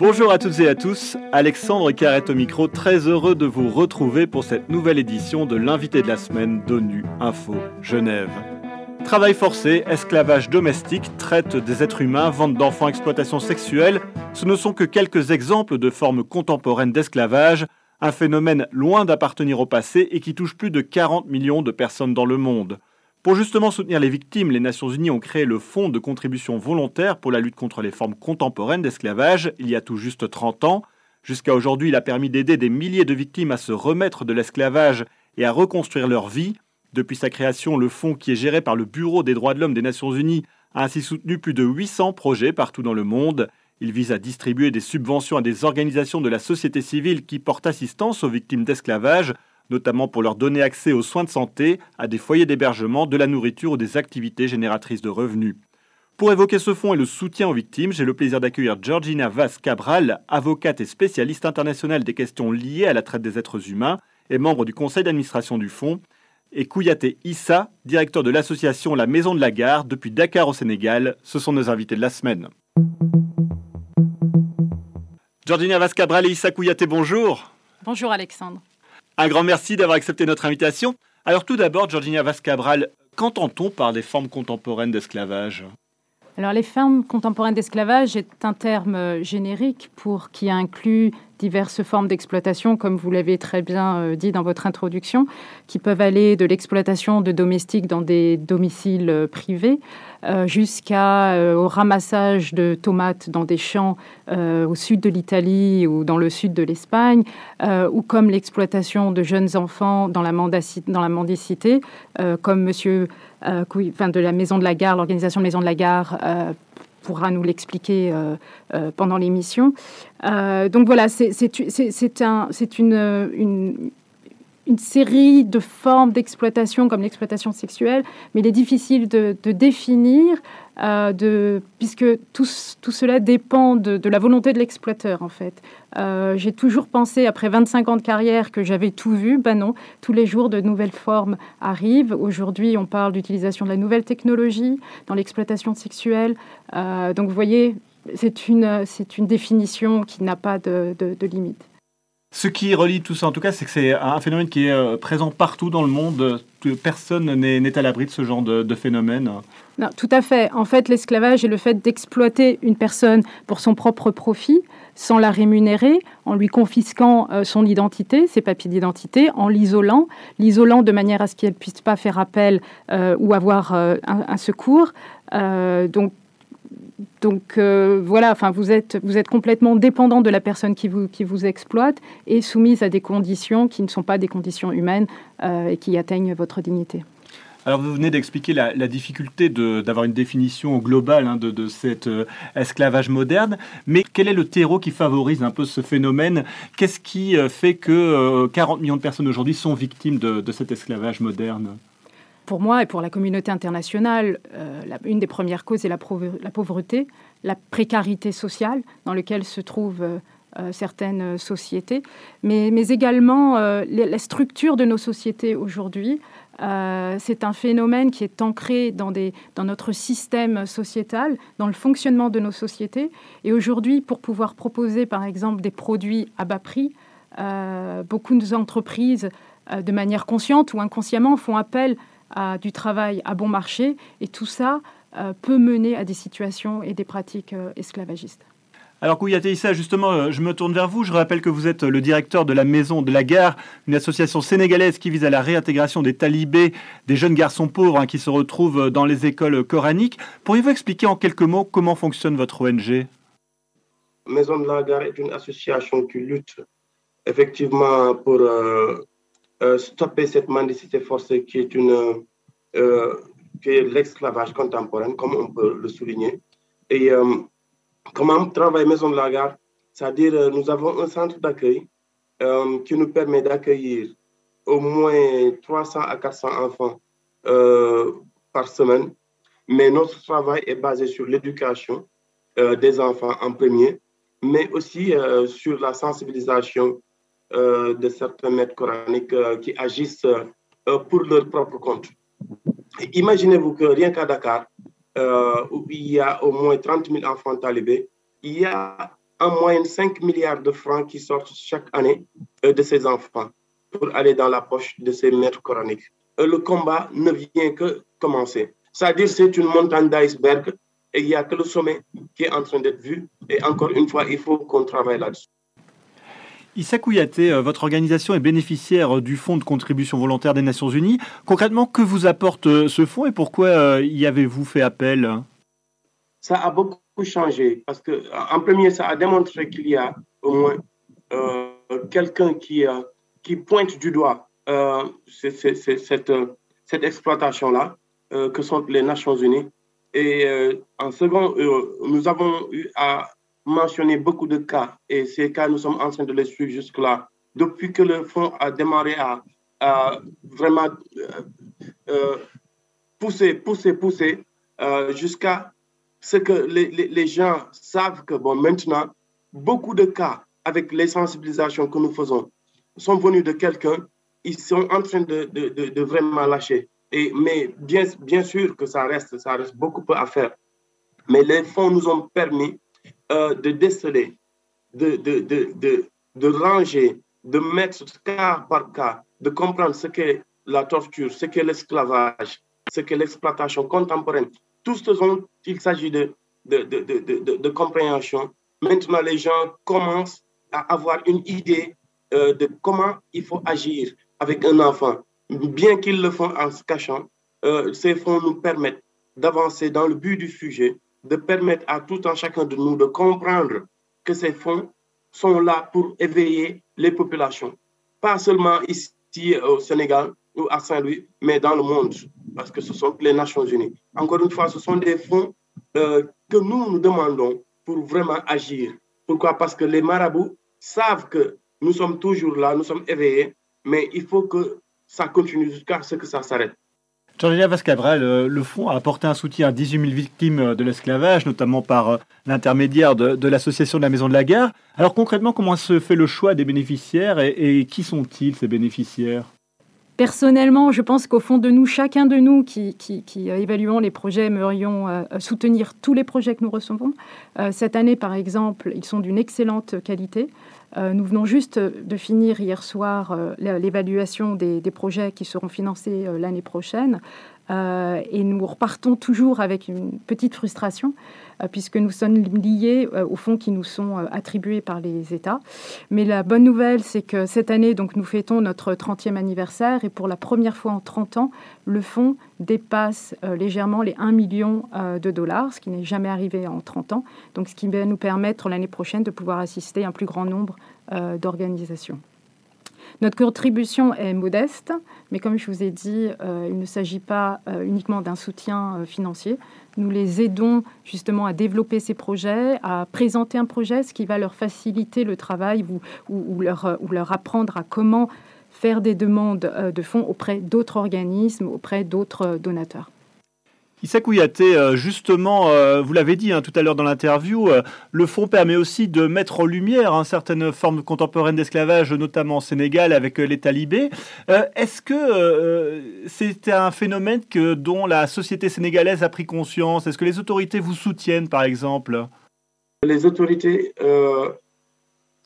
Bonjour à toutes et à tous, Alexandre Carrette au micro, très heureux de vous retrouver pour cette nouvelle édition de l'invité de la semaine d'ONU Info Genève. Travail forcé, esclavage domestique, traite des êtres humains, vente d'enfants, exploitation sexuelle, ce ne sont que quelques exemples de formes contemporaines d'esclavage, un phénomène loin d'appartenir au passé et qui touche plus de 40 millions de personnes dans le monde. Pour justement soutenir les victimes, les Nations Unies ont créé le Fonds de contribution volontaire pour la lutte contre les formes contemporaines d'esclavage il y a tout juste 30 ans. Jusqu'à aujourd'hui, il a permis d'aider des milliers de victimes à se remettre de l'esclavage et à reconstruire leur vie. Depuis sa création, le fonds, qui est géré par le Bureau des droits de l'homme des Nations Unies, a ainsi soutenu plus de 800 projets partout dans le monde. Il vise à distribuer des subventions à des organisations de la société civile qui portent assistance aux victimes d'esclavage, notamment pour leur donner accès aux soins de santé, à des foyers d'hébergement, de la nourriture ou des activités génératrices de revenus. Pour évoquer ce fonds et le soutien aux victimes, j'ai le plaisir d'accueillir Georgina Vaz Cabral, avocate et spécialiste internationale des questions liées à la traite des êtres humains et membre du conseil d'administration du fonds, et Kouyaté Issa, directeur de l'association La Maison de la Gare depuis Dakar au Sénégal. Ce sont nos invités de la semaine. Georgina Vaz Cabral et Issa Kouyaté, bonjour. Bonjour Alexandre. Un grand merci d'avoir accepté notre invitation. Alors tout d'abord, Georgina Vascabral, qu'entend-on par des formes contemporaines d'esclavage? Alors, les formes contemporaines d'esclavage est un terme générique pour qui inclut diverses formes d'exploitation, comme vous l'avez très bien euh, dit dans votre introduction, qui peuvent aller de l'exploitation de domestiques dans des domiciles euh, privés euh, jusqu'à au ramassage de tomates dans des champs au sud de l'Italie ou dans le sud de l'Espagne, ou comme l'exploitation de jeunes enfants dans la, dans mendicité, comme Monsieur de la Maison de la Gare, l'organisation Maison de la Gare pourra nous l'expliquer euh, euh, pendant l'émission. Euh, donc voilà, c'est un, une, une, une, série de formes d'exploitation comme l'exploitation sexuelle, mais il est difficile de, définir euh, de, puisque tout, cela dépend de, la volonté de l'exploiteur, en fait. Euh, j'ai toujours pensé, après 25 ans de carrière, que j'avais tout vu. Ben non, tous les jours, de nouvelles formes arrivent. Aujourd'hui, on parle d'utilisation de la nouvelle technologie dans l'exploitation sexuelle. Euh, donc, vous voyez, c'est une, c'est une définition qui n'a pas de, de limite. Ce qui relie tout ça, en tout cas, c'est que c'est un phénomène qui est euh, présent partout dans le monde. Personne n'est à l'abri de ce genre de, phénomène. Non, tout à fait. En fait, l'esclavage est le fait d'exploiter une personne pour son propre profit, sans la rémunérer, en lui confisquant euh, son identité, ses papiers d'identité, en l'isolant, l'isolant de manière à ce qu'elle puisse pas faire appel euh, ou avoir un, secours. donc, donc euh, voilà, enfin vous êtes vous êtes complètement dépendant de la personne qui vous qui vous exploite et soumise à des conditions qui ne sont pas des conditions humaines euh, et qui atteignent votre dignité. Alors vous venez d'expliquer la, difficulté d'avoir une définition globale hein, de, cet euh, esclavage moderne, mais quel est le terreau qui favorise un peu ce phénomène? Qu'est-ce qui fait que 40 millions de personnes aujourd'hui sont victimes de cet esclavage moderne? Pour moi et pour la communauté internationale, euh, une des premières causes est la, pauvreté, la précarité sociale dans laquelle se trouvent euh, euh, certaines sociétés, mais, également la structure de nos sociétés aujourd'hui. c'est un phénomène qui est ancré dans, notre système sociétal, dans le fonctionnement de nos sociétés. Et aujourd'hui, pour pouvoir proposer, par exemple, des produits à bas prix, beaucoup d'entreprises, de manière consciente ou inconsciemment, font appel à du travail à bon marché. Et tout ça euh, peut mener à des situations et des pratiques euh, esclavagistes. Alors Kouyaté Issa, justement, euh, je me tourne vers vous. Je rappelle que vous êtes le directeur de la Maison de la Gare, une association sénégalaise qui vise à la réintégration des talibés, des jeunes garçons pauvres hein, qui se retrouvent dans les écoles coraniques. Pourriez-vous expliquer en quelques mots comment fonctionne votre ONG Maison de la Gare est une association qui lutte effectivement pour euh, stopper cette mendicité forcée qui est, une, euh, l'esclavage contemporain, comme on peut le souligner. Et euh, comment travaille Maison de la Gare? C'est-à-dire, nous avons un centre d'accueil qui nous permet d'accueillir au moins 300 à 400 enfants par semaine. Mais notre travail est basé sur l'éducation des enfants en premier, mais aussi sur la sensibilisation euh, de certains maîtres coraniques euh, qui agissent euh, pour leur propre compte. Imaginez-vous que rien qu'à Dakar, où il y a au moins 30 000 enfants talibés, il y a en moyenne 5 milliards de francs qui sortent chaque année de ces enfants pour aller dans la poche de ces maîtres coraniques. le combat ne vient que commencer. C'est-à-dire c'est une montagne d'iceberg et il n'y a que le sommet qui est en train d'être vu. Et encore une fois, il faut qu'on travaille là-dessus. Issa Kouyaté, euh, votre organisation est bénéficiaire du Fonds de contribution volontaire des Nations Unies. Concrètement, que vous apporte euh, ce fonds et pourquoi euh, y avez-vous fait appel? Ça a beaucoup changé parce que, en premier, ça a démontré qu'il y a au moins quelqu'un qui, qui pointe du doigt cette, cette exploitation-là, que sont les Nations Unies. Et en second, nous avons eu à mentionné beaucoup de cas et ces cas, nous sommes en train de les suivre jusque-là. Depuis que le fonds a démarré à, vraiment euh, euh, pousser, pousser, pousser euh, jusqu'à ce que les, les, gens savent que, bon, maintenant, beaucoup de cas avec les sensibilisations que nous faisons sont venus de quelqu'un, ils sont en train de, de, de, vraiment lâcher. Et, mais bien, bien sûr que ça reste, ça reste beaucoup à faire. Mais les fonds nous ont permis euh, de déceler, de, de, de, de, ranger, de mettre cas par cas, de comprendre ce qu'est la torture, ce qu'est l'esclavage, ce qu'est l'exploitation contemporaine. Tout ce dont il s'agit de, de, compréhension. Maintenant, les gens commencent à avoir une idée euh, de comment il faut agir avec un enfant. Bien qu'ils le font en se cachant, euh, ces fonds nous permettent d'avancer dans le but du sujet de permettre à tout un chacun de nous de comprendre que ces fonds sont là pour éveiller les populations, pas seulement ici au Sénégal ou à Saint-Louis, mais dans le monde, parce que ce sont les Nations Unies. Encore une fois, ce sont des fonds euh, que nous nous demandons pour vraiment agir. Pourquoi? Parce que les marabouts savent que nous sommes toujours là, nous sommes éveillés, mais il faut que ça continue jusqu'à ce que ça s'arrête. Georgia Vascabral, euh, le fonds a apporté un soutien à 18 000 victimes euh, de l'esclavage, notamment par euh, l'intermédiaire de, l'association de la Maison de la Gare. Alors concrètement, comment se fait le choix des bénéficiaires et, qui sont-ils ces bénéficiaires? Personnellement, je pense qu'au fond de nous, chacun de nous qui, évaluons les projets, aimerions soutenir tous les projets que nous recevons. cette année, par exemple, ils sont d'une excellente qualité. Euh, nous venons juste de finir hier soir euh, l'évaluation des, projets qui seront financés euh, l'année prochaine. Et nous repartons toujours avec une petite frustration euh, puisque nous sommes liés euh, aux fonds qui nous sont euh, attribués par les États. Mais la bonne nouvelle, c'est que cette année, donc, nous fêtons notre 30e anniversaire et pour la première fois en 30 ans, le fonds dépasse légèrement les 1 million de dollars, ce qui n'est jamais arrivé en 30 ans. Donc, ce qui va nous permettre l'année prochaine de pouvoir assister un plus grand nombre d'organisations. Notre contribution est modeste, mais comme je vous ai dit, il ne s'agit pas uniquement d'un soutien financier. Nous les aidons justement à développer ces projets, à présenter un projet, ce qui va leur faciliter le travail ou, leur, apprendre à comment faire des demandes euh, de fonds auprès d'autres organismes, auprès d'autres euh, donateurs. Issa euh, justement, euh, vous l'avez dit hein, tout à l'heure dans l'interview, euh, le fonds permet aussi de mettre en lumière hein, certaines formes contemporaines d'esclavage, notamment au Sénégal avec les talibés. Est-ce que c'est un phénomène que, dont la société sénégalaise a pris conscience? Est-ce que les autorités vous soutiennent, par exemple? Les autorités,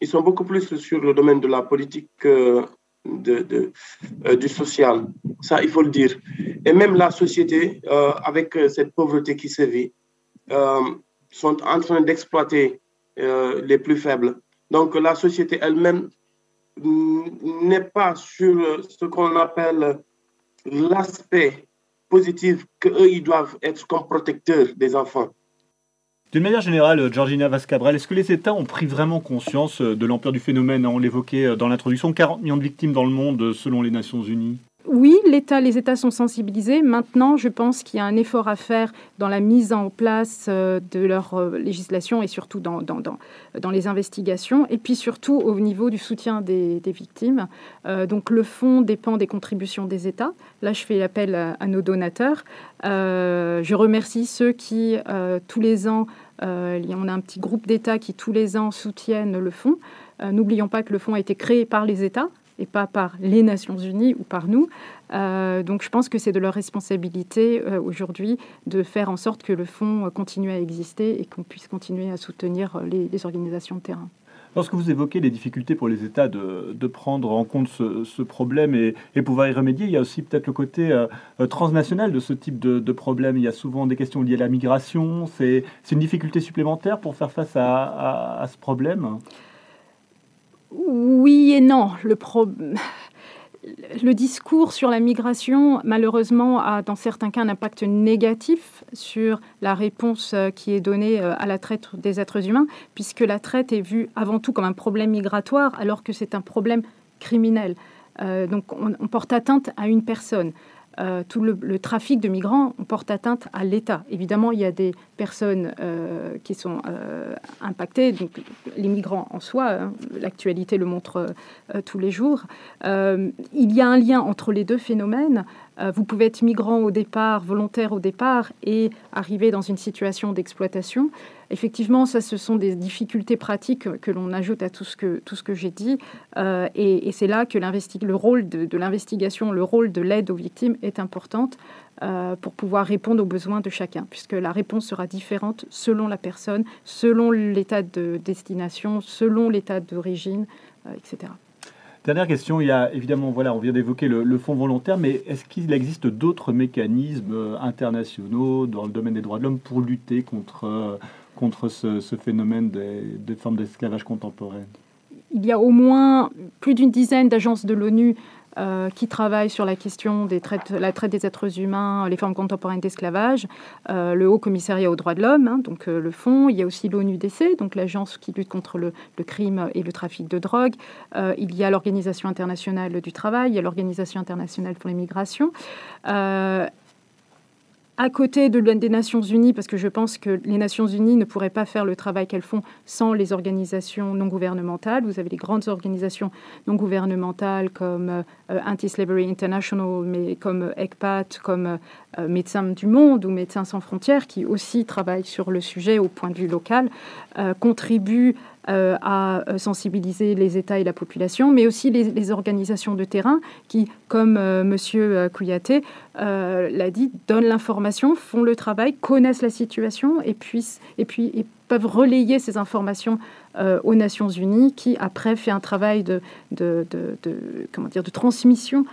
ils sont beaucoup plus sur le domaine de la politique euh, du social. Ça, il faut le dire. Et même la société, euh, avec euh, cette pauvreté qui sévit, sont en train d'exploiter les plus faibles. Donc la société elle-même n'est pas sur ce qu'on appelle l'aspect positif qu'eux, ils doivent être comme protecteurs des enfants. D'une manière générale, Georgina Vascabrel, est-ce que les États ont pris vraiment conscience euh, de l'ampleur du phénomène? On l'évoquait euh, dans l'introduction, 40 millions de victimes dans le monde euh, selon les Nations Unies. Oui, les États sont sensibilisés. Maintenant, je pense qu'il y a un effort à faire dans la mise en place de leur législation et surtout dans, les investigations, et puis surtout au niveau du soutien des, victimes. donc le fonds dépend des contributions des États. Là, je fais appel à, nos donateurs. je remercie ceux qui, tous les ans, euh, on a un petit groupe d'États qui tous les ans soutiennent le fonds. Euh, n'oublions pas que le fonds a été créé par les États et pas par les Nations Unies ou par nous. donc je pense que c'est de leur responsabilité aujourd'hui de faire en sorte que le fonds continue à exister et qu'on puisse continuer à soutenir les organisations de terrain. Lorsque vous évoquez les difficultés pour les États de, prendre en compte ce, problème et, pouvoir y remédier, il y a aussi peut-être le côté euh, euh, transnational de ce type de, problème. Il y a souvent des questions liées à la migration. C'est une difficulté supplémentaire pour faire face à ce problème? Oui et non. Le discours sur la migration, malheureusement, a dans certains cas un impact négatif sur la réponse euh, qui est donnée euh, à la traite des êtres humains, puisque la traite est vue avant tout comme un problème migratoire, alors que c'est un problème criminel. Euh, donc on, porte atteinte à une personne. Euh, tout le, trafic de migrants porte atteinte à l'État. Évidemment, il y a des personnes euh, qui sont euh, impactées, donc les migrants en soi, hein, l'actualité le montre tous les jours. il y a un lien entre les deux phénomènes. Vous pouvez être migrant au départ, volontaire au départ, et arriver dans une situation d'exploitation. Effectivement, ça, ce sont des difficultés pratiques que l'on ajoute à tout ce que, tout ce que j'ai dit. Euh, et, c'est là que le rôle de, l'investigation, le rôle de l'aide aux victimes est importante euh, pour pouvoir répondre aux besoins de chacun, puisque la réponse sera différente selon la personne, selon l'état de destination, selon l'état d'origine, euh, etc. Dernière question, il y a évidemment, voilà, on vient d'évoquer le, fonds volontaire, mais est-ce qu'il existe d'autres mécanismes internationaux dans le domaine des droits de l'homme pour lutter contre contre ce, phénomène des, formes d'esclavage contemporaine? Il y a au moins plus d'une dizaine d'agences de l'ONU euh, qui travaillent sur la question de la traite des êtres humains, les formes contemporaines d'esclavage, euh, le Haut Commissariat aux droits de l'homme, hein, donc euh, le fonds, il y a aussi l'ONUDC, donc l'agence qui lutte contre le, le, crime et le trafic de drogue, il y a l'Organisation internationale du travail, il y a l'Organisation internationale pour les migrations à côté de des Nations Unies, parce que je pense que les Nations Unies ne pourraient pas faire le travail qu'elles font sans les organisations non gouvernementales. Vous avez les grandes organisations non gouvernementales comme euh, Anti-Slavery International, mais comme ECPAT, comme euh, Médecins du Monde ou Médecins sans frontières, qui aussi travaillent sur le sujet au point de vue local, euh, contribuent euh, à euh, sensibiliser les États et la population, mais aussi les, organisations de terrain qui, comme euh, Monsieur Kouyaté l'a dit, donnent l'information, font le travail, connaissent la situation et, puissent, et puis peuvent relayer ces informations aux Nations Unies, qui après fait un travail de, transmission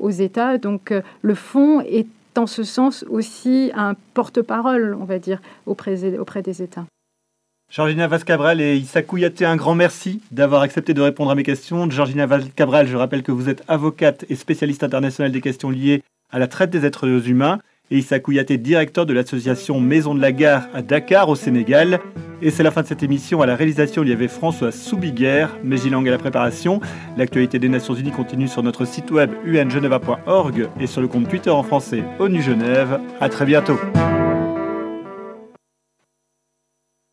aux États. Donc le fonds est en ce sens aussi un porte-parole, on va dire, auprès des États. Georgina Vaz-Cabral et Issa Kouyaté, un grand merci d'avoir accepté de répondre à mes questions. Georgina Vaz-Cabral, je rappelle que vous êtes avocate et spécialiste internationale des questions liées à la traite des êtres humains. Et Issa Kouyaté, directeur de l'association Maison de la Gare à Dakar, au Sénégal. Et c'est la fin de cette émission. À la réalisation, il y avait François Soubiguerre, Mégilang à la préparation. L'actualité des Nations Unies continue sur notre site web ungeneva.org et sur le compte Twitter en français ONU Genève. À très bientôt.